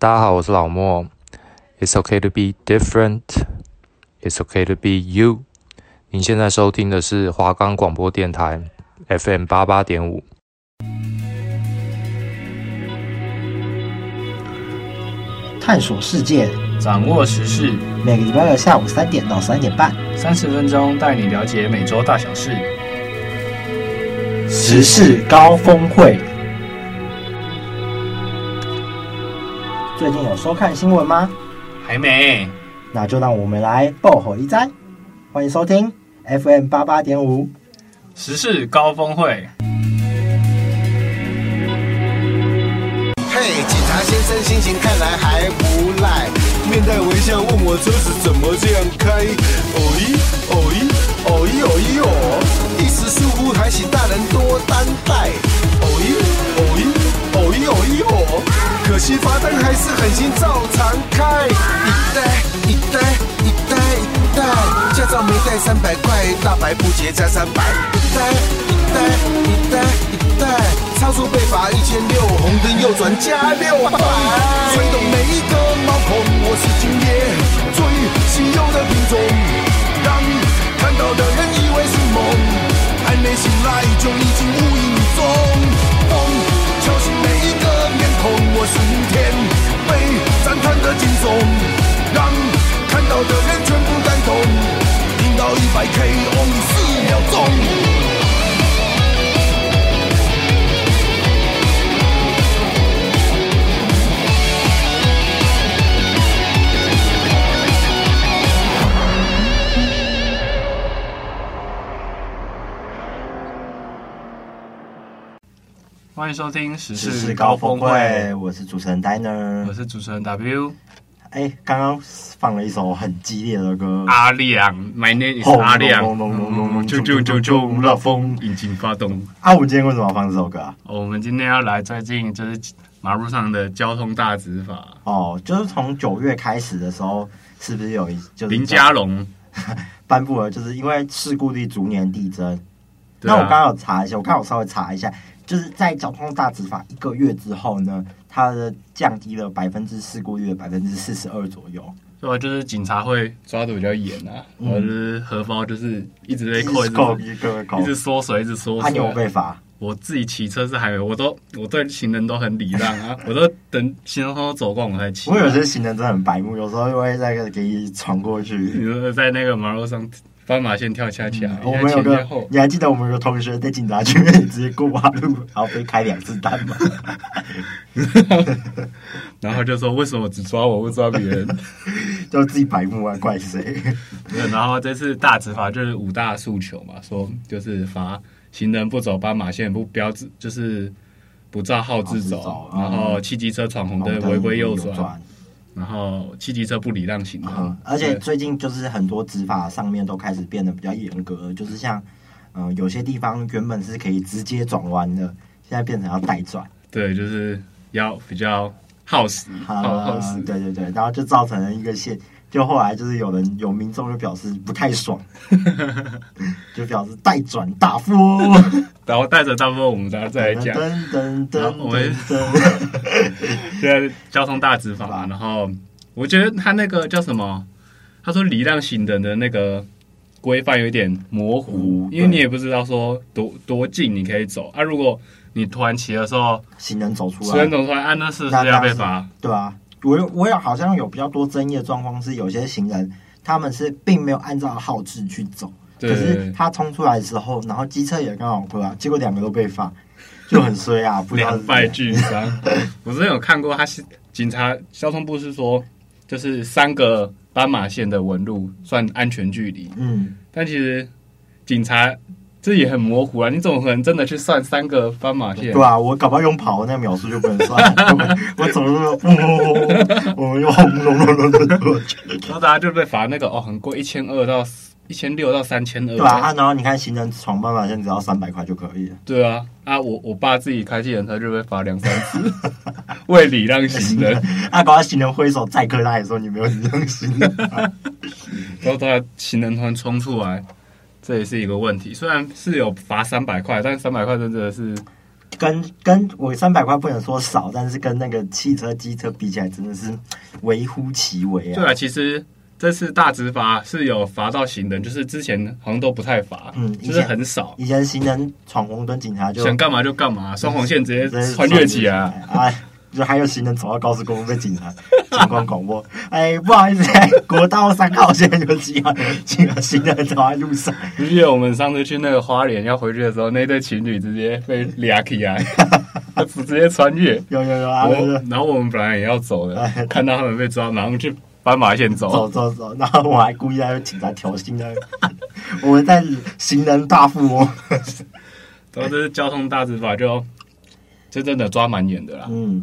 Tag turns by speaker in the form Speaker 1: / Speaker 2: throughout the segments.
Speaker 1: 大家好，我是老莫。It's okay to be different. It's okay to be you. 您现在收听的是华冈广播电台 FM 八八点五。
Speaker 2: 探索世界，
Speaker 3: 掌握时事，
Speaker 2: 每个礼拜的下午三点到三点半，
Speaker 3: 三十分钟带你了解每周大小事。
Speaker 2: 时事高峰会。最近有收看新闻吗？
Speaker 3: 还没，
Speaker 2: 那就让我们来爆火一灾。欢迎收听 FM 八八点五
Speaker 3: 时事高峰会。
Speaker 4: 嘿，警察先生心情看来还不赖，面带微笑问我车子怎么这样开。哦咦，哦咦，哦咦，罚单还是狠心照常开。一袋一袋一袋一袋，驾照没带三百块，大白不结加三百。一袋一袋一袋一袋，超速被罚一千六，红灯右转加六百。吹动每一个毛孔，我是今夜最稀有的品种，让看到的人以为是梦，还没醒来就已经无影踪。风。敲醒每一个面孔，我是天被赞叹的惊悚，让看到的人全部感动，听到一百 K，only 四秒钟。
Speaker 3: 欢迎收听时
Speaker 2: 事，高峰会，我是主持人 Diner，
Speaker 3: 我是主持人 W。
Speaker 2: 哎，刚刚放了一首很激烈的歌，
Speaker 3: 阿亮，My name is 阿亮，就就就就让风引擎发动。
Speaker 2: 啊，我们今天为什么要放这首歌啊？
Speaker 3: 我们今天要来最近就是马路上的交通大执法。
Speaker 2: 哦，就是从九月开始的时候，是不是有一就是
Speaker 3: 林佳龙
Speaker 2: 颁布了，就是因为事故率逐年递增。啊、那我刚刚有查一下，我看我稍微查一下。就是在交通大执法一个月之后呢，它的降低了百分之事故率的百分之四十二左右。
Speaker 3: 对啊，就是警察会抓的比较严啊，或者是荷包就是一直被扣，一直扣，一直缩水，一直缩水。
Speaker 2: 他有被罚？
Speaker 3: 我自己骑车是还有，我都我对行人都很礼让啊，我都等行人都走光我才骑。
Speaker 2: 我有些行人真的很白目，有时候就会在给你闯过去。
Speaker 3: 你说在那个马路上。斑马线跳恰恰，嗯、
Speaker 2: 我们有个，你还记得我们有个同学在警察局面直接过马路，然后被开两次单吗？
Speaker 3: 然后就说为什么只抓我不抓别人？
Speaker 2: 就自己白目啊，怪谁？
Speaker 3: 然后这次大执法就是五大诉求嘛，说就是罚行人不走斑马线，不标志，就是不照号志走，走然后汽机车闯红灯违规右转。然后汽机车不礼让行人，
Speaker 2: 嗯，而且最近就是很多执法上面都开始变得比较严格，就是像，嗯、呃，有些地方原本是可以直接转弯的，现在变成要带转。
Speaker 3: 对，就是要比较耗时，耗耗时。
Speaker 2: 对对对，然后就造成了一个现。就后来就是有人有民众就表示不太爽，就表示待转大夫，
Speaker 3: 然后带转大夫我们大家再来讲。噔噔噔，我们 现在交通大执法，然后我觉得他那个叫什么？他说礼让行人的那个规范有点模糊，因为你也不知道说多多近你可以走啊。如果你突然骑的时候，
Speaker 2: 行人走出来，
Speaker 3: 行人走出来，按，那是不是要被罚？
Speaker 2: 对啊。我我有好像有比较多争议的状况是，有些行人他们是并没有按照号志去走，可是他冲出来的时候，然后机车也刚好过来，结果两个都被罚，就很衰啊！
Speaker 3: 两败俱伤。我之前有看过，他是警察交通部是说，就是三个斑马线的纹路算安全距离，嗯，但其实警察。这也很模糊啊！你怎么可能真的去算三个斑马线？
Speaker 2: 对啊，我搞不好用跑的那个秒数就不能算。我走的时候，我用轰隆隆隆隆过去，
Speaker 3: 然后大家就被罚那个哦，很贵，一千二到一千六到三千二。
Speaker 2: 对啊，然后你看行人闯斑马线只要三百块就可以了。
Speaker 3: 对啊，啊，我我爸自己开计程车就被罚两三次，为礼让行人。
Speaker 2: 啊，搞到行人挥手载客，他也说你没有礼让行人。
Speaker 3: 然后他行人突然冲出来。这也是一个问题，虽然是有罚三百块，但三百块真的是
Speaker 2: 跟跟我三百块不能说少，但是跟那个汽车、机车比起来，真的是微乎其微啊。
Speaker 3: 对啊，其实这次大执法是有罚到行人，就是之前好像都不太罚，嗯，就是很少。
Speaker 2: 以前行人闯红灯，警察就
Speaker 3: 想干嘛就干嘛，双黄线直接穿越起来。
Speaker 2: 哎，就还有行人走到高速公路被警察警官广播，哎，不好意思，国道三号线有几号几个行人走在路上。
Speaker 3: 记得我们上次去那个花莲要回去的时候，那对情侣直接被抓起来，直接穿越。
Speaker 2: 有有有啊！
Speaker 3: 然后我们本来也要走的，看到他们被抓，马上去。斑马线走
Speaker 2: 走走走，然后我还故意在警察挑衅的，我们在行人大富翁，
Speaker 3: 然后这是交通大执法，就就真的抓蛮严的啦。
Speaker 2: 嗯，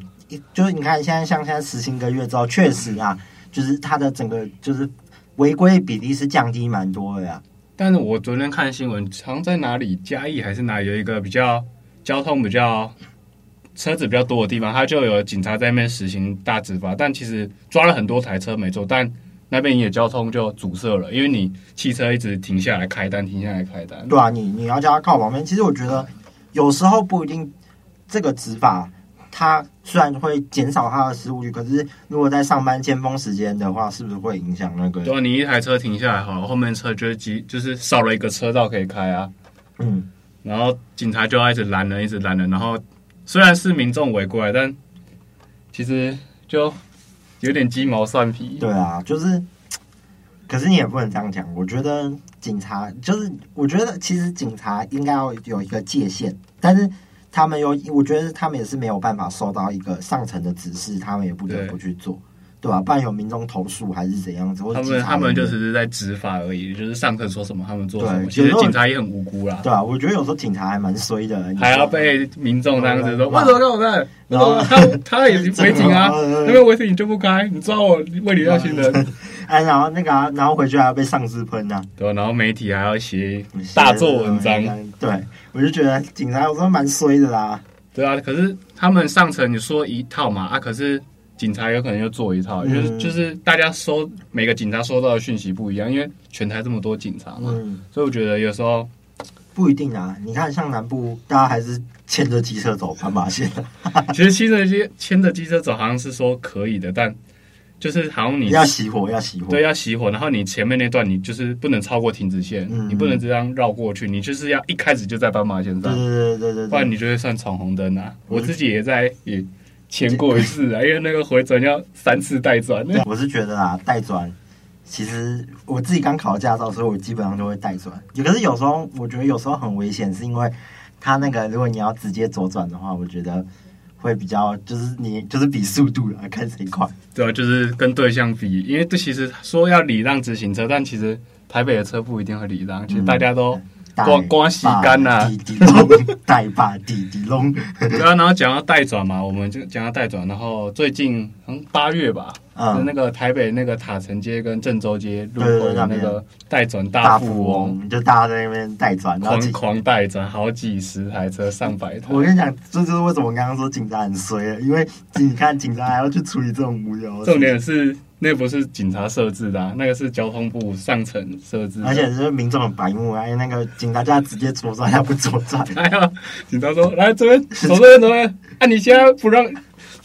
Speaker 2: 就是你看现在像现在实行一个月之后，确实啊，就是它的整个就是违规比例是降低蛮多的呀。
Speaker 3: 但是我昨天看新闻，好像在哪里嘉义还是哪里有一个比较交通比较。车子比较多的地方，他就有警察在那边实行大执法，但其实抓了很多台车没错，但那边也交通就阻塞了，因为你汽车一直停下来开单，停下来开单。
Speaker 2: 对啊，你你要叫他靠旁边。其实我觉得有时候不一定，这个执法它虽然会减少它的失误率，可是如果在上班尖峰时间的话，是不是会影响那个？
Speaker 3: 对啊，你一台车停下来好，后面车就挤，就是少了一个车道可以开啊。嗯，然后警察就要一直拦人，一直拦人，然后。虽然是民众围过来，但其实就有点鸡毛蒜皮。
Speaker 2: 对啊，就是，可是你也不能这样讲。我觉得警察就是，我觉得其实警察应该要有一个界限，但是他们有，我觉得他们也是没有办法受到一个上层的指示，他们也不得不去做。对吧？不然有民众投诉还是怎样子？
Speaker 3: 他们他们就只是在执法而已，就是上课说什么他们做什么。其实警察也很无辜啦。
Speaker 2: 对啊，我觉得有时候警察还蛮衰的，
Speaker 3: 还要被民众这样子说。为什么跟我在？然后他他也 违停啊，因为违停你就不开，你抓我为你要行人。
Speaker 2: 哎，然后那个，啊然后回去还要被上司喷呐。
Speaker 3: 对，然后媒体还要写大做文章。
Speaker 2: 对，我就觉得警察有时候蛮衰的啦。
Speaker 3: 对啊，可是他们上层你说一套嘛啊，可是。警察有可能又做一套，就是就是大家收每个警察收到的讯息不一样，因为全台这么多警察嘛，所以我觉得有时候
Speaker 2: 不一定啊。你看，像南部，大家还是牵着机车走斑马线。
Speaker 3: 其实骑着机牵着机车走，好像是说可以的，但就是好像你
Speaker 2: 要熄火，要熄火，
Speaker 3: 对，要熄火。然后你前面那段，你就是不能超过停止线，你不能这样绕过去，你就是要一开始就在斑马线上，对
Speaker 2: 对对对，
Speaker 3: 不然你就会算闯红灯啊。我自己也在也。前过一次啊，因为那个回转要三次带转。
Speaker 2: 我是觉得啊，带转其实我自己刚考驾照，所以我基本上就会带转。可是有时候我觉得有时候很危险，是因为它那个如果你要直接左转的话，我觉得会比较就是你就是比速度来看谁快。
Speaker 3: 对啊，就是跟对象比，因为这其实说要礼让直行车，但其实台北的车不一定会礼让，其实大家都。光光洗干呐，
Speaker 2: 带把滴滴龙，
Speaker 3: 对啊，然后讲到带转嘛，我们就讲到带转，然后最近嗯八月吧，嗯，那个台北那个塔城街跟郑州街路口的那个带转大富翁，
Speaker 2: 就大家在那边带转，
Speaker 3: 狂狂带转，好几十台车，上百台。
Speaker 2: 我跟你讲，这就是为什么我刚刚说警察很衰，因为你看警察还要去处理这种无聊的。
Speaker 3: 重点是。那不是警察设置的，啊，那个是交通部上层设置。
Speaker 2: 而且是民众很白目，啊，那个警察叫他直接左转，他不左转。
Speaker 3: 哎呀，警察说：“来这边，走这边，走这边。啊，你现在不让，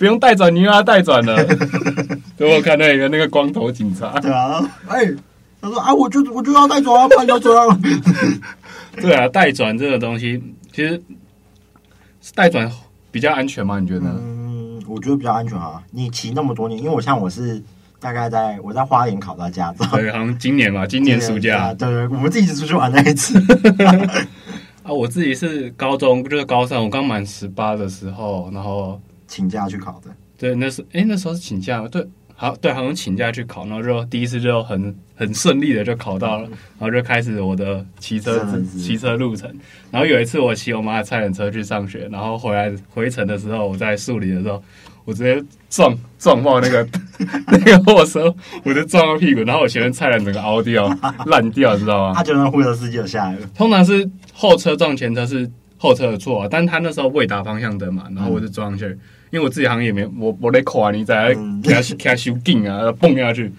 Speaker 3: 不用带转，你又要带转了。”等我看到一个那个光头警察。
Speaker 2: 对啊，哎，他说：“啊，我就我就要带转啊，不然要转啊。”
Speaker 3: 对啊，带转这个东西，其实带转比较安全吗？你觉得？
Speaker 2: 嗯，我觉得比较安全啊。你骑那么多年，因为我像我是。大概在我在花莲考到驾照，
Speaker 3: 对，好像今年吧，今年暑假，
Speaker 2: 对对，我们自己出去玩那一次。
Speaker 3: 啊，我自己是高中，就是高三，我刚满十八的时候，然后
Speaker 2: 请假去考的。
Speaker 3: 对，那是哎，那时候是请假，对，好，对，好像请假去考，然后就第一次就很很顺利的就考到了，嗯、然后就开始我的骑车骑车路程。然后有一次我骑我妈的菜篮车去上学，然后回来回程的时候，我在树林的时候。我直接撞撞爆那个 那个货车，我就撞到屁股，然后我前面菜篮整个凹掉烂掉，知道吗？
Speaker 2: 他就让货车司机就下来了。
Speaker 3: 通常是后车撞前车是后车的错，但他那时候未打方向灯嘛，然后我就撞上去，因为我自己好像也没我我得垮，你在给他给他修钉啊，蹦下去，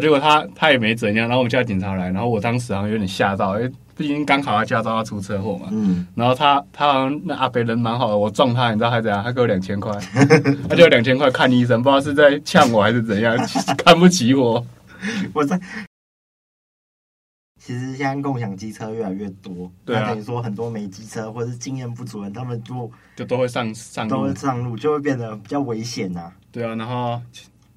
Speaker 3: 结果他他也没怎样，然后我们叫警察来，然后我当时好像有点吓到，因为毕竟刚考到驾照要出车祸嘛。嗯。然后他他好像那阿北人蛮好的，我撞他，你知道他怎样？他给我两千块，他就两千块看医生，不知道是在呛我还是怎样，看不起我。
Speaker 2: 我在。其实现在共享机车越来越多，对啊，等于说很多没机车或者是经验不足的人，他们就
Speaker 3: 就都会上上路，
Speaker 2: 都会上路，就会变得比较危险呐、啊。
Speaker 3: 对啊，然后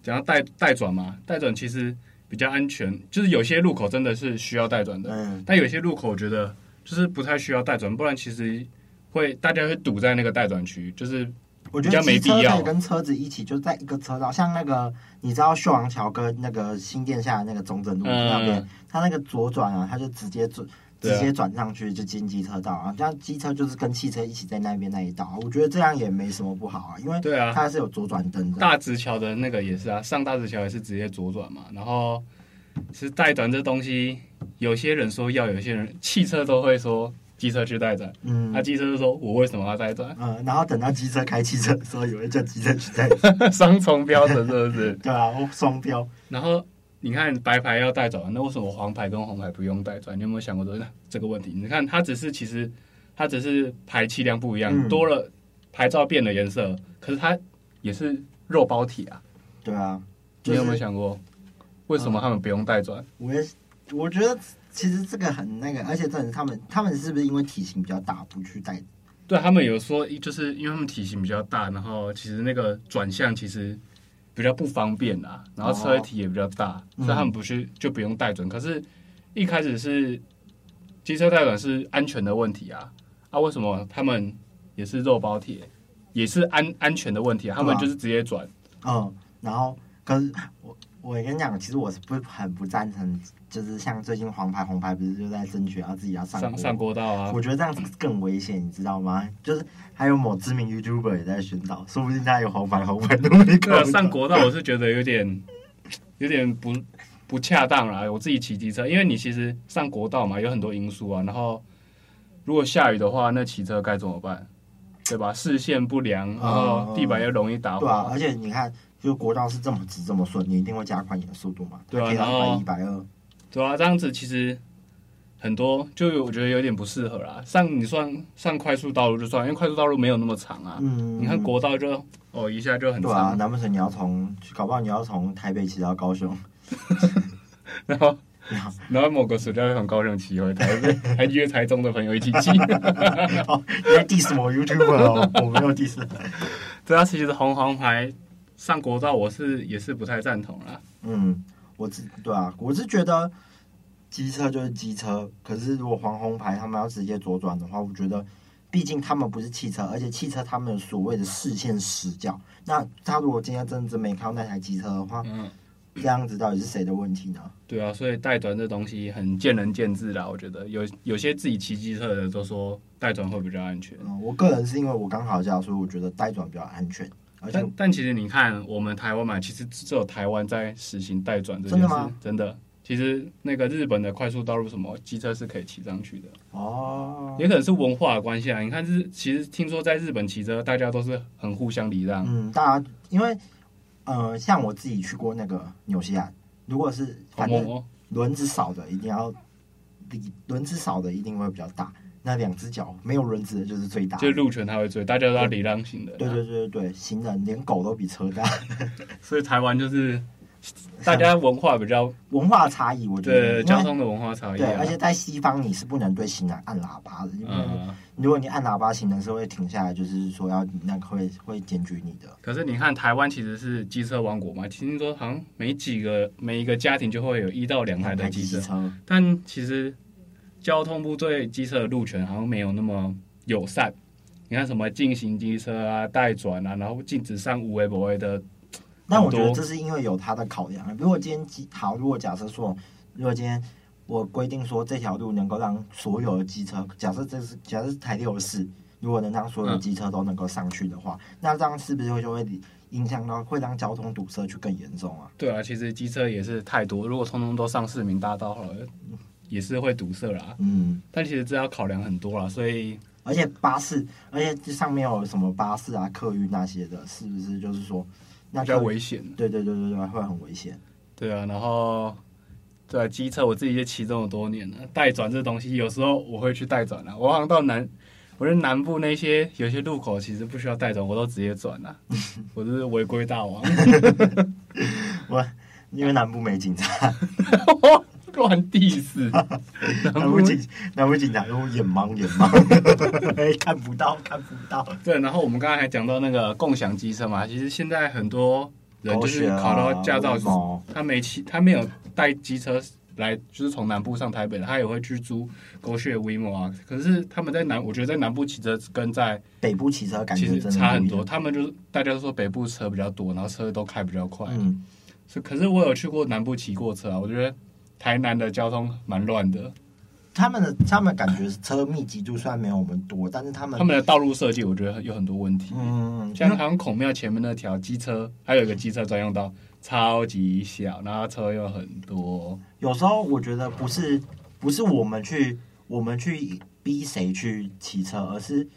Speaker 3: 讲到带带转嘛，带转其实比较安全，就是有些路口真的是需要带转的，嗯，但有些路口我觉得就是不太需要带转，不然其实会大家会堵在那个带转区，就是。
Speaker 2: 我觉得机车可以跟车子一起，就在一个车道，像那个你知道秀王桥跟那个新店下的那个中正路那边，它那个左转啊，它就直接转直接转上去就进机车道啊，这样机车就是跟汽车一起在那边那一道啊，我觉得这样也没什么不好啊，因为对啊，它是有左转灯的。
Speaker 3: 大直桥的那个也是啊，上大直桥也是直接左转嘛，然后其实带转这东西，有些人说要，有些人汽车都会说。机车去带转，嗯，那、啊、机车就说：“我为什么要带转？”
Speaker 2: 嗯，然后等到机车开汽车的时候，有人叫机车去带转，
Speaker 3: 双重标准是不是？
Speaker 2: 对啊，双标。
Speaker 3: 然后你看白牌要带转，那为什么黄牌跟红牌不用带转？你有没有想过这这个问题？你看它只是其实它只是排气量不一样，嗯、多了牌照变了颜色，可是它也是肉包铁啊。
Speaker 2: 对啊，
Speaker 3: 就是、你有没有想过为什么他们不用带转？
Speaker 2: 我也我觉得。其实这个很那个，而且真的，他们他们是不是因为体型比较大，不去带？
Speaker 3: 对，他们有说，就是因为他们体型比较大，然后其实那个转向其实比较不方便啊，然后车体也比较大，哦、所以他们不去就不用带转。嗯、可是，一开始是机车带转是安全的问题啊，啊，为什么他们也是肉包铁，也是安安全的问题啊？他们就是直接转。
Speaker 2: 嗯，然后可是我我跟你讲，其实我是不很不赞成。就是像最近黄牌红牌不是就在争取，要自己要上
Speaker 3: 上上国道啊？
Speaker 2: 我觉得这样子更危险，你知道吗？就是还有某知名 YouTuber 也在宣导，说不定他有黄牌红牌都没考。
Speaker 3: 上国道我是觉得有点有点不不恰当啦。我自己骑机车，因为你其实上国道嘛，有很多因素啊。然后如果下雨的话，那骑车该怎么办？对吧？视线不良，然后地板又容易打滑。
Speaker 2: 对啊，而且你看，就国道是这么直这么顺，你一定会加快你的速度嘛？对啊，然后一百二。
Speaker 3: 对啊，这样子其实很多，就我觉得有点不适合啦。上你算上快速道路就算，因为快速道路没有那么长啊。嗯，你看国道就哦一下就很长。对
Speaker 2: 啊，难不成你要从搞不好你要从台北骑到高雄，
Speaker 3: 然后 然后某个暑假要从高雄骑回台北，还约台中的朋友一起骑。
Speaker 2: 哦，你在 diss 我 YouTuber 哦，我没有 diss。
Speaker 3: 对啊，其实红黄牌上国道，我是也是不太赞同啦。
Speaker 2: 嗯。我是对啊，我是觉得机车就是机车，可是如果黄红牌他们要直接左转的话，我觉得毕竟他们不是汽车，而且汽车他们有所谓的视线死角。那他如果今天真的没看到那台机车的话，嗯，这样子到底是谁的问题呢？
Speaker 3: 对啊，所以带转这东西很见仁见智啦。我觉得有有些自己骑机车的都说带转会比较安全。
Speaker 2: 嗯，我个人是因为我刚好这样，所以我觉得带转比较安全。
Speaker 3: 但但其实你看，我们台湾嘛，其实只有台湾在实行代转这件事。
Speaker 2: 真的吗？
Speaker 3: 真的。其实那个日本的快速道路什么机车是可以骑上去的。哦。也可能是文化的关系啊。你看日，其实听说在日本骑车，大家都是很互相礼让。
Speaker 2: 嗯，大家因为呃，像我自己去过那个纽西兰，如果是反正轮子少的，一定要比轮子少的一定会比较大。那两只脚没有轮子的就是最大，
Speaker 3: 就是路权他会追，大家都要礼让行人。
Speaker 2: 对对对对对，行人连狗都比车大，
Speaker 3: 所以台湾就是大家文化比较
Speaker 2: 文化差异，我觉得
Speaker 3: 对交通的文化差异、啊。
Speaker 2: 对，而且在西方你是不能对行人按喇叭的，因为如果你按喇叭，行人是会停下来，就是说要那个会会检举你的。
Speaker 3: 可是你看台湾其实是机车王国嘛，听说好像每几个每一个家庭就会有一到两台的机车，车但其实。交通部对机车的路权好像没有那么友善。你看什么禁行机车啊、带转啊，然后禁止上无 A 不 A 的。
Speaker 2: 那我觉得这是因为有它的考量。如果今天机好，如果假设说，如果今天我规定说这条路能够让所有的机车，假设这是假设台六四，如果能让所有的机车都能够上去的话，嗯、那这样是不是会就会影响到会让交通堵塞去更严重啊？
Speaker 3: 对啊，其实机车也是太多，如果通通都上市民大道好了。也是会堵塞啦，嗯，但其实这要考量很多啦，所以
Speaker 2: 而且巴士，而且这上面有什么巴士啊、客运那些的，是不是就是说那
Speaker 3: 比较危险？
Speaker 2: 对对对对对，会很危险。
Speaker 3: 对啊，然后对啊，机车我自己也骑这么多年了，带转这东西有时候我会去带转啊。我好像到南，我觉得南部那些有些路口其实不需要带转，我都直接转了，我是违规大王。
Speaker 2: 我因为南部没警察。
Speaker 3: 乱地死，
Speaker 2: 南部警南部警察都眼盲眼盲，看不到看不到。
Speaker 3: 对，然后我们刚才还讲到那个共享机车嘛，其实现在很多人就是考到驾照，他没骑，他没有带机车来，就是从南部上台北的，他也会去租 GoShare WeMo 啊。可是他们在南，我觉得在南部骑车跟在
Speaker 2: 北部骑车感觉
Speaker 3: 其实差很多。他们就是大家都说北部车比较多，然后车都开比较快。
Speaker 2: 嗯，
Speaker 3: 是，可是我有去过南部骑过车啊，我觉得。台南的交通蛮乱的，
Speaker 2: 他们的他们感觉车密集度虽然没有我们多，但是他们
Speaker 3: 他们的道路设计我觉得有很多问题。嗯，像好像孔庙前面那条机车，还有一个机车专用道，超级小，然后车又很多。
Speaker 2: 有时候我觉得不是不是我们去我们去逼谁去骑车，而是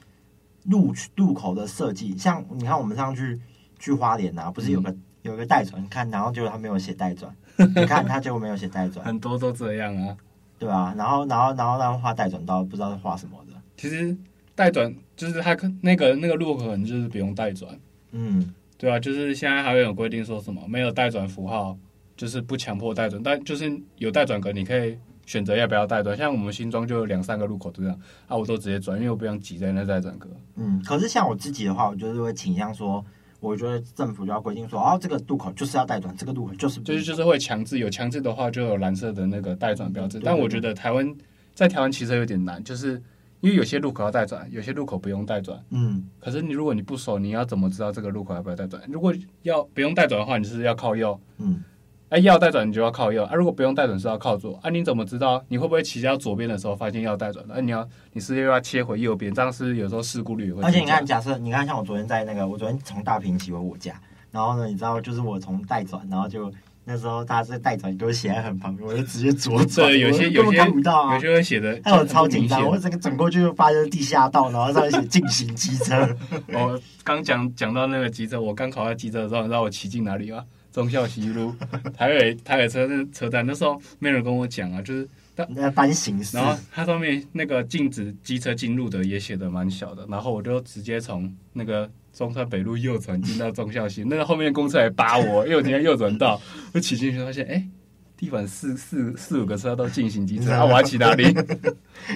Speaker 2: 路路口的设计。像你看我们上去去花莲啊，不是有个、嗯、有个代转看，然后结果他没有写代转。你看他结果没有写代转，
Speaker 3: 很多都这样啊，
Speaker 2: 对啊，然后然后然后然后画代转到不知道是画什么的。
Speaker 3: 其实代转就是他那个那个路口可能就是不用代转，
Speaker 2: 嗯，
Speaker 3: 对啊，就是现在还有有规定说什么没有代转符号就是不强迫代转，但就是有代转格你可以选择要不要代转。像我们新庄就有两三个路口这样啊，我都直接转，因为我不想挤在那代转格。
Speaker 2: 嗯，可是像我自己的话，我就是会倾向说。我觉得政府就要规定说，哦，这个路口就是要带转，这个路口就是
Speaker 3: 就是就是会强制，有强制的话就有蓝色的那个带转标志。但我觉得台湾在台湾骑车有点难，就是因为有些路口要带转，有些路口不用带转。
Speaker 2: 嗯，
Speaker 3: 可是你如果你不熟，你要怎么知道这个路口要不要带转？如果要不用带转的话，你是要靠右。
Speaker 2: 嗯。
Speaker 3: 哎，要带转你就要靠右啊！如果不用带转是要靠左啊！你怎么知道？你会不会骑到左边的时候发现要带转？那、啊、你要你是又要切回右边，这样是有时候事故率也会。
Speaker 2: 而且你看，假设你看，像我昨天在那个，我昨天从大坪骑回我家，然后呢，你知道，就是我从带转，然后就那时候大家在待转都写在很旁边，我就直接左转。
Speaker 3: 对，有些有些
Speaker 2: 看不到啊，
Speaker 3: 有些会写的，
Speaker 2: 还有超紧张，我整个转过去就发现地下道，然后上面写进行机车。
Speaker 3: 我刚讲讲到那个机车，我刚考到机车的时候，你知道我骑进哪里吗？忠孝西路，台北台北车站车站，那时候没人跟我讲啊，就是
Speaker 2: 那搬行，
Speaker 3: 然后它上面那个禁止机车进入的也写的蛮小的，然后我就直接从那个中山北路右转进到忠孝西，那个后面公车还扒我，因为我今天右转道，我骑进去发现，哎、欸，地板四四四五个车都禁行机车，啊，我要骑哪里？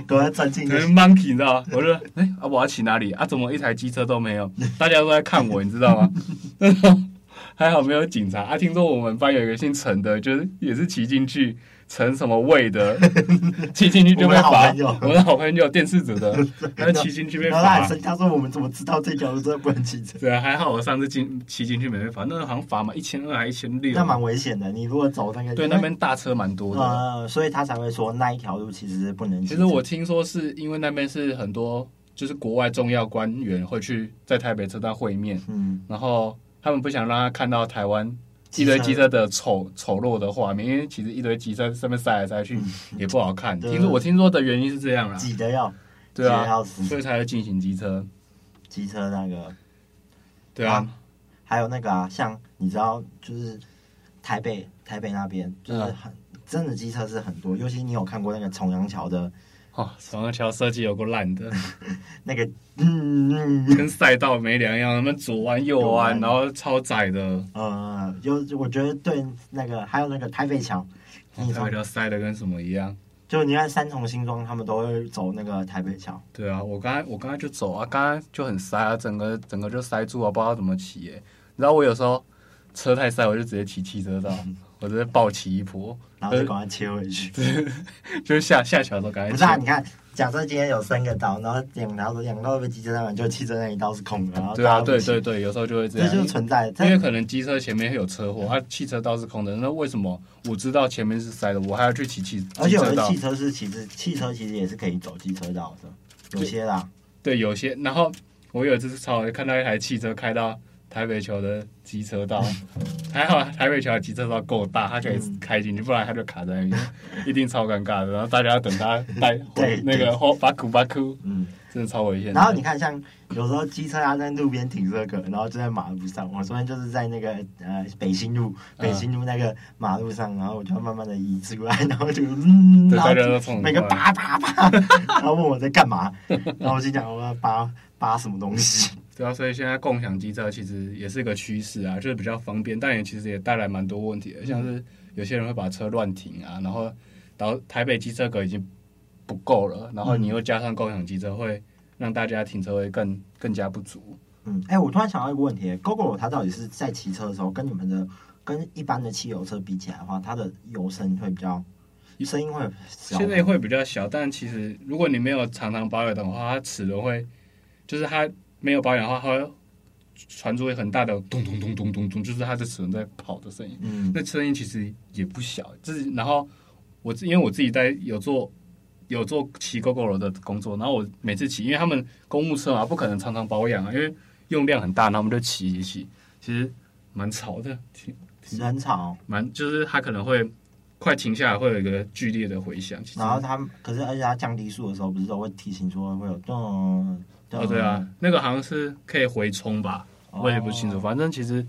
Speaker 2: 都在钻进去，
Speaker 3: monkey 你知道吗？我说，哎、欸，啊，我要骑哪里？啊，怎么一台机车都没有？大家都在看我，你知道吗？还好没有警察啊！听说我们班有一个姓陈的，就是也是骑进去，陈什么魏的，骑进去就被罚。我们的好朋友电视组的，他骑进去被罚。
Speaker 2: 他说：“我们怎么知道这条路真的不能骑车？”
Speaker 3: 对啊，还好我上次进骑进去没被罚，那个好像罚嘛，一千二还一千六，
Speaker 2: 那蛮危险的。你如果走那个，
Speaker 3: 对那边大车蛮多的，
Speaker 2: 呃，所以他才会说那一条路其实是不能。
Speaker 3: 其实我听说是因为那边是很多就是国外重要官员会去在台北车站会面，
Speaker 2: 嗯，
Speaker 3: 然后。他们不想让他看到台湾一堆机车的丑丑陋的画面，因为其实一堆机车上面塞来塞去也不好看。听说我听说的原因是这样啦，
Speaker 2: 挤得要，
Speaker 3: 对啊，所以才会进行机车。
Speaker 2: 机车那个，
Speaker 3: 对啊，
Speaker 2: 还有那个啊，像你知道，就是台北台北那边就是很真的机车是很多，尤其你有看过那个重阳桥的。
Speaker 3: 哦，重阳桥设计有够烂的，
Speaker 2: 那个嗯，
Speaker 3: 跟赛道没两样，他们左弯右弯，然后超窄的。
Speaker 2: 呃，就我觉得对那个还有那个台北桥，
Speaker 3: 台北桥塞的跟什么一样？
Speaker 2: 就你看三重新庄，他们都会走那个台北桥。
Speaker 3: 对啊，我刚才我刚才就走啊，刚刚就很塞啊，整个整个就塞住啊，不知道怎么骑耶。你知道我有时候车太塞，我就直接骑汽车道。我直接暴起一波，
Speaker 2: 然后就赶快切回去，
Speaker 3: 就是下下桥的时候赶快。
Speaker 2: 不是啊，你看，假设今天有三个道，然后两条两道被机车占满，就汽车那一道是空的。然后
Speaker 3: 对啊，对对对，有时候就会这样。
Speaker 2: 这就存在，
Speaker 3: 因为可能机车前面会有车祸，它汽车道是空的。那为什么我知道前面是塞的，我还要去骑汽？
Speaker 2: 而且有的汽车是其实汽车其实也是可以走机车道的，有些啦。
Speaker 3: 对，有些。然后我有一次超看到一台汽车开到。台北桥的机车道，还好台北桥的机车道够大，它可以开进去，不然它就卡在那边，一定超尴尬的。然后大家要等他带回那个后巴库巴库，嗯。真的超危险。
Speaker 2: 然后你看，像有时候机车啊在路边停这个，然后就在马路上。我昨天就是在那个呃北新路，北新路那个马路上，然后我就慢慢的移出来，然后就嗯，然后每个叭叭叭，然后问我在干嘛，然后我心想我要扒扒什么东西。
Speaker 3: 对啊，所以现在共享机车其实也是个趋势啊，就是比较方便，但也其实也带来蛮多问题的，像是有些人会把车乱停啊，然后到台北机车格已经。不够了，然后你又加上共享机车，会让大家停车位更更加不足。
Speaker 2: 嗯，哎、欸，我突然想到一个问题，Gogoro 它到底是在骑车的时候，跟你们的跟一般的汽油车比起来的话，它的油声会比较声音会小，
Speaker 3: 现在会比较小，但其实如果你没有常常保养的话，它齿轮会就是它没有保养的话，它会传出很大的咚咚咚咚咚咚，就是它的齿轮在跑的声音。嗯，那声音其实也不小。就是然后我因为我自己在有做。有做骑 Gogoro 的工作，然后我每次骑，因为他们公务车嘛，不可能常常保养啊，因为用量很大，然后我们就骑一骑，其实蛮吵的，挺
Speaker 2: 很吵，
Speaker 3: 蛮就是它可能会快停下来，会有一个剧烈的回响。
Speaker 2: 然后它可是而且它降低速的时候，不是都会提醒说会有咚。
Speaker 3: 哦，对啊，那个好像是可以回充吧，我也不清楚。反正其实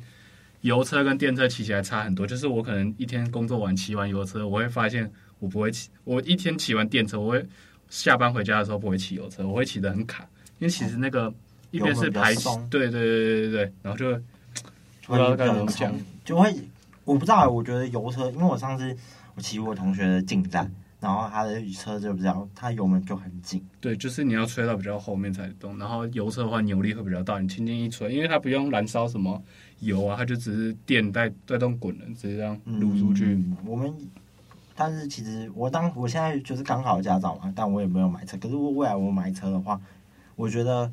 Speaker 3: 油车跟电车骑起来差很多，就是我可能一天工作完骑完油车，我会发现。我不会骑，我一天骑完电车，我会下班回家的时候不会骑油车，我会骑得很卡，因为其实那个一边是排气，对对对对对对，然后就不知道该怎么讲，
Speaker 2: 就会我不知道，我觉得油车，因为我上次我骑我同学的进站，然后它的车就比较，它油门就很紧，
Speaker 3: 对，就是你要吹到比较后面才动，然后油车的话扭力会比较大，你轻轻一吹，因为它不用燃烧什么油啊，它就只是电带带动滚轮，直接这样撸出去，
Speaker 2: 嗯、我们。但是其实我当我现在就是刚考驾照嘛，但我也没有买车。可是我未来我买车的话，我觉得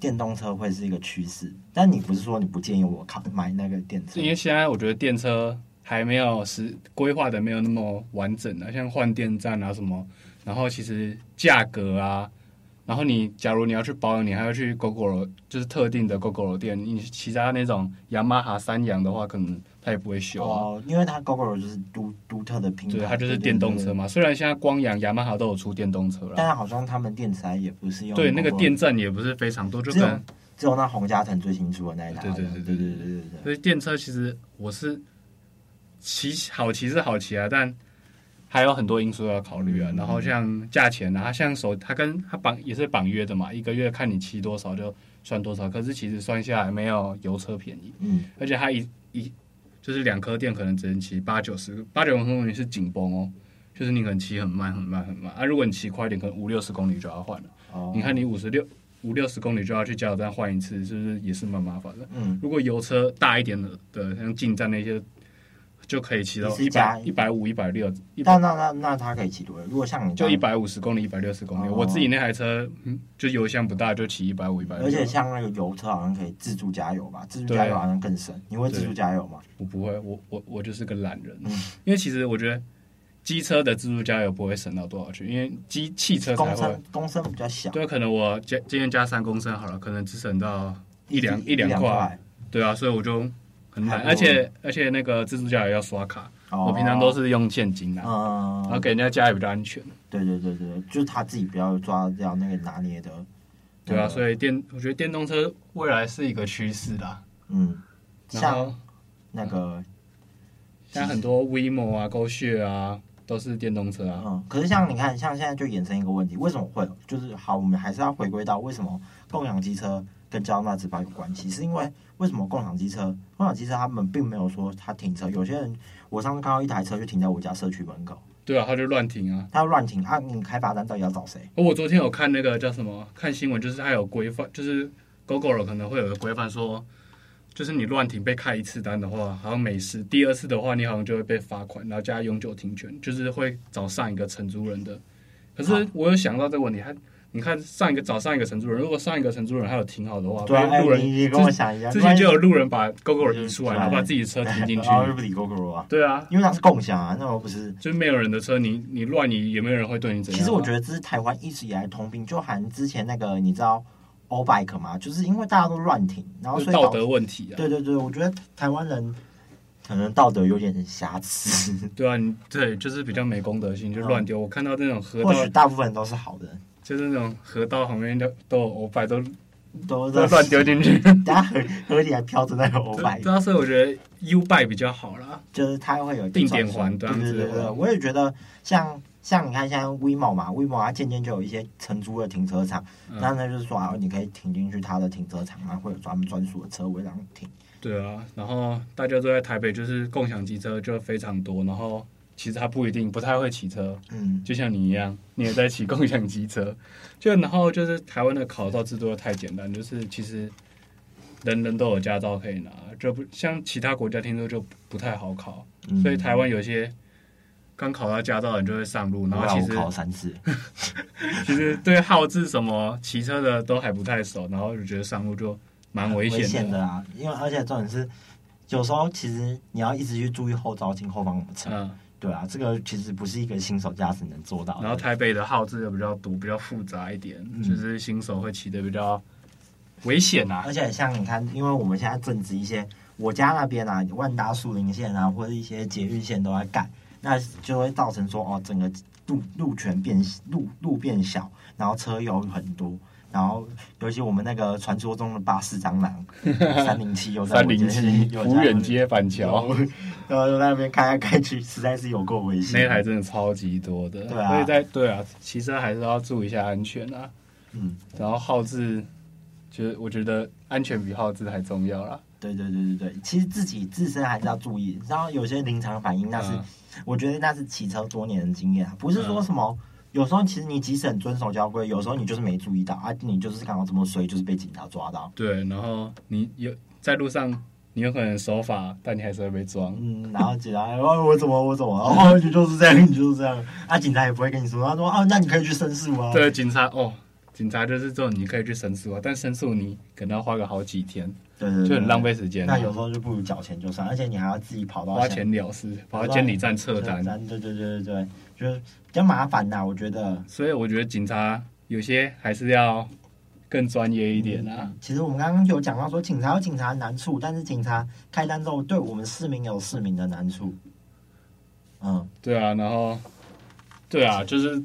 Speaker 2: 电动车会是一个趋势。但你不是说你不建议我考买那个电车？
Speaker 3: 因为现在我觉得电车还没有是规划的没有那么完整的，像换电站啊什么，然后其实价格啊。然后你假如你要去保养，你还要去 Gogoro，就是特定的 Gogoro 店。你其他那种雅马哈、三洋的话，可能他也不会修啊。
Speaker 2: 哦，因为它 Gogoro 就是独独特的品牌。
Speaker 3: 对，它就是电动车嘛。虽然现在光阳、雅马哈都有出电动车了，
Speaker 2: 但是好像他们电池也不是用。
Speaker 3: 对，那个电站也不是非常多，就
Speaker 2: 只有只有那洪嘉诚最新出的那一台。
Speaker 3: 对对对对对对对对。所以电车其实我是骑好骑是好骑啊，但。还有很多因素要考虑啊，然后像价钱啊，像手，它跟它绑也是绑约的嘛，一个月看你骑多少就算多少，可是其实算下来没有油车便宜，嗯，而且它一一就是两颗电可能只能骑八九十八九十公里是紧绷哦，就是你可能骑很慢很慢很慢啊，如果你骑快一点，可能五六十公里就要换了，哦，你看你五十六五六十公里就要去加油站换一次，是不是也是蛮麻烦的？嗯，如果油车大一点的的像进站那些。就可以骑到一百一百五一百六，
Speaker 2: 但那那那它可以骑多远？如果像你
Speaker 3: 就一百五十公里一百六十公里，我自己那台车嗯就油箱不大，就骑一百五一百六。
Speaker 2: 而且像那个油车好像可以自助加油吧？自助加油好像更省。你会自助加油吗？
Speaker 3: 我不会，我我我就是个懒人。因为其实我觉得机车的自助加油不会省到多少去，因为机汽车才会
Speaker 2: 公升比较小。
Speaker 3: 对，可能我加今天加三公升好了，可能只省到一两一两块。对啊，所以我就。很难，而且而且那个自助加油要刷卡，哦、我平常都是用现金的，嗯、然后给人家加也比较安全。
Speaker 2: 对对对对，就是他自己不要抓掉那个拿捏的。
Speaker 3: 对啊，所以电我觉得电动车未来是一个趋势啦。
Speaker 2: 嗯，像那个
Speaker 3: 像很多 WeMo 啊、GoShare 啊，都是电动车啊。
Speaker 2: 嗯，可是像你看，像现在就衍生一个问题，为什么会就是好？我们还是要回归到为什么共享机车跟交通大执法有关系？是因为为什么共享机车？共享机车他们并没有说他停车。有些人，我上次看到一台车就停在我家社区门口。
Speaker 3: 对啊，他就乱停啊。
Speaker 2: 他要乱停啊！你开罚单到底要找谁？
Speaker 3: 我昨天有看那个叫什么？看新闻，就是他有规范，就是 Gogoro 可能会有个规范说，就是你乱停被开一次单的话，好像没事；第二次的话，你好像就会被罚款，然后加永久停权，就是会找上一个承租人的。可是我有想到这个问题，他。你看上一个找上一个承租人，如果上一个承租人还有停好的话，
Speaker 2: 对，路人你跟我想一样，
Speaker 3: 之前就有路人把 Gogoro 移出来，然后把自己的车停进去，
Speaker 2: 然后就不理 Gogoro 啊。
Speaker 3: 对啊，
Speaker 2: 因为它是共享啊，那我不是，
Speaker 3: 就是没有人的车，你你乱，你也没有人会对你怎样。
Speaker 2: 其实我觉得这是台湾一直以来通病，就含之前那个你知道 O Bike 嘛，就是因为大家都乱停，然后所以
Speaker 3: 道德问题啊。
Speaker 2: 对对对，我觉得台湾人可能道德有点瑕疵。
Speaker 3: 对啊，你对，就是比较没公德心，就乱丢。嗯、我看到那种河道，
Speaker 2: 或许大部分人都是好的，
Speaker 3: 就是那种河道旁边都都有欧 bike 都
Speaker 2: 都
Speaker 3: 都乱丢进去，
Speaker 2: 大家河河里还飘着那个欧 bike。
Speaker 3: 主要是我觉得 U bike 比较好啦，
Speaker 2: 就是它会有
Speaker 3: 定点环，对对
Speaker 2: 对对，我也觉得像。像你看，像 WeMo 嘛，WeMo 它渐渐就有一些承租的停车场，那、嗯、那就是说啊，你可以停进去它的停车场，然后会有专门专属的车位让你停。
Speaker 3: 对啊，然后大家都在台北，就是共享机车就非常多，然后其实他不一定不太会骑车，嗯，就像你一样，你也在骑共享机车，就然后就是台湾的考照制度太简单，就是其实人人都有驾照可以拿，就不像其他国家听说就不太好考，嗯、所以台湾有些。刚考到驾照的人就会上路，然后其实
Speaker 2: 考三次，
Speaker 3: 其实对号志什么骑车的都还不太熟，然后就觉得上路就蛮危险的，的
Speaker 2: 啊！因为而且重点是，有时候其实你要一直去注意后照镜后方有车，嗯，对啊，这个其实不是一个新手驾驶能做到的。
Speaker 3: 然后台北的号志又比较多，比较复杂一点，嗯、就是新手会骑的比较危险啊。
Speaker 2: 而且像你看，因为我们现在正值一些我家那边啊，万达树林线啊，或者一些捷运线都在盖。那就会造成说哦，整个路路权变路路变小，然后车又很多，然后尤其我们那个传说中的巴士蟑螂 三零七又在
Speaker 3: 三零七福远街板桥，
Speaker 2: 然后在那边开来开去，实在是有够危险。
Speaker 3: 那台真的超级多的，对啊，所以在对啊，骑车还是要注意一下安全啊。嗯，然后号志，就是我觉得安全比号志还重要啦。
Speaker 2: 对对对对对，其实自己自身还是要注意，然后有些临场反应那是。嗯我觉得那是骑车多年的经验，不是说什么。嗯、有时候其实你即使很遵守交规，有时候你就是没注意到啊，你就是刚好这么衰，就是被警察抓到。
Speaker 3: 对，然后你有在路上，你有可能守法，但你还是会被抓。
Speaker 2: 嗯，然后警察，哦，我怎么我怎么，哦，你就是这样，你就是这样。啊，警察也不会跟你说，他说，啊，那你可以去申诉啊。
Speaker 3: 对，警察哦。警察就是这种，你可以去申诉啊，但申诉你可能要花个好几天，
Speaker 2: 对对，对，
Speaker 3: 就很浪费时间。
Speaker 2: 那有时候就不如缴钱就算，而且你还要自己跑到
Speaker 3: 花钱了事，跑到监理站撤单。
Speaker 2: 对对对对对，就是比较麻烦呐，我觉得。
Speaker 3: 所以我觉得警察有些还是要更专业一点啊。
Speaker 2: 嗯、其实我们刚刚有讲到说，警察有警察的难处，但是警察开单之后，对我们市民有市民的难处。嗯，
Speaker 3: 对啊，然后，对啊，就是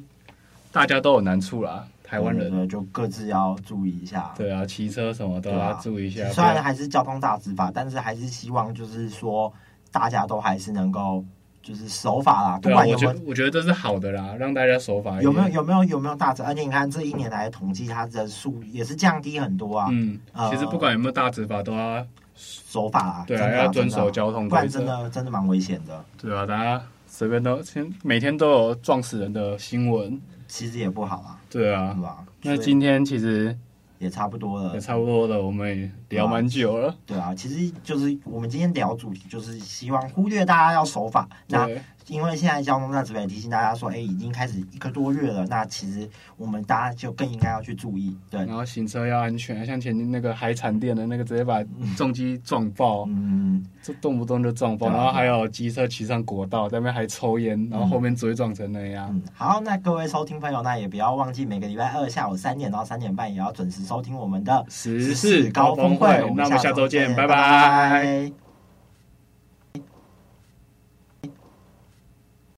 Speaker 3: 大家都有难处啦。台湾人呢，
Speaker 2: 就各自要注意一下。
Speaker 3: 对啊，骑车什么都要注意一下。
Speaker 2: 虽然还是交通大执法，但是还是希望就是说，大家都还是能够就是守法啦。不管有没有，
Speaker 3: 我觉得这是好的啦，让大家守法。
Speaker 2: 有没有有没有有没有大执？而且你看这一年来的统计，它的数也是降低很多啊。
Speaker 3: 嗯，其实不管有没有大执法，都要
Speaker 2: 守法啦。
Speaker 3: 对啊，要遵守交通规则，
Speaker 2: 不然真的真的蛮危险的。
Speaker 3: 对啊，大家随便都每天都有撞死人的新闻。
Speaker 2: 其实也不好啊，
Speaker 3: 对啊，是吧？那今天其实
Speaker 2: 也差不多了，
Speaker 3: 也差不多了，我们也聊蛮久了，
Speaker 2: 对啊。其实就是我们今天聊主题，就是希望忽略大家要守法。那因为现在交通大执法提醒大家说，哎，已经开始一个多月了。那其实我们大家就更应该要去注意，对。
Speaker 3: 然后行车要安全，像前天那个海产店的那个，直接把重机撞爆，嗯，就动不动就撞爆。然后还有机车骑上国道，在那边还抽烟，然后后面嘴撞成那样。
Speaker 2: 嗯，好，那各位收听朋友，那也不要忘记每个礼拜二下午三点到三点半，也要准时收听我们的
Speaker 3: 时事高峰会。那我们下周见，拜拜。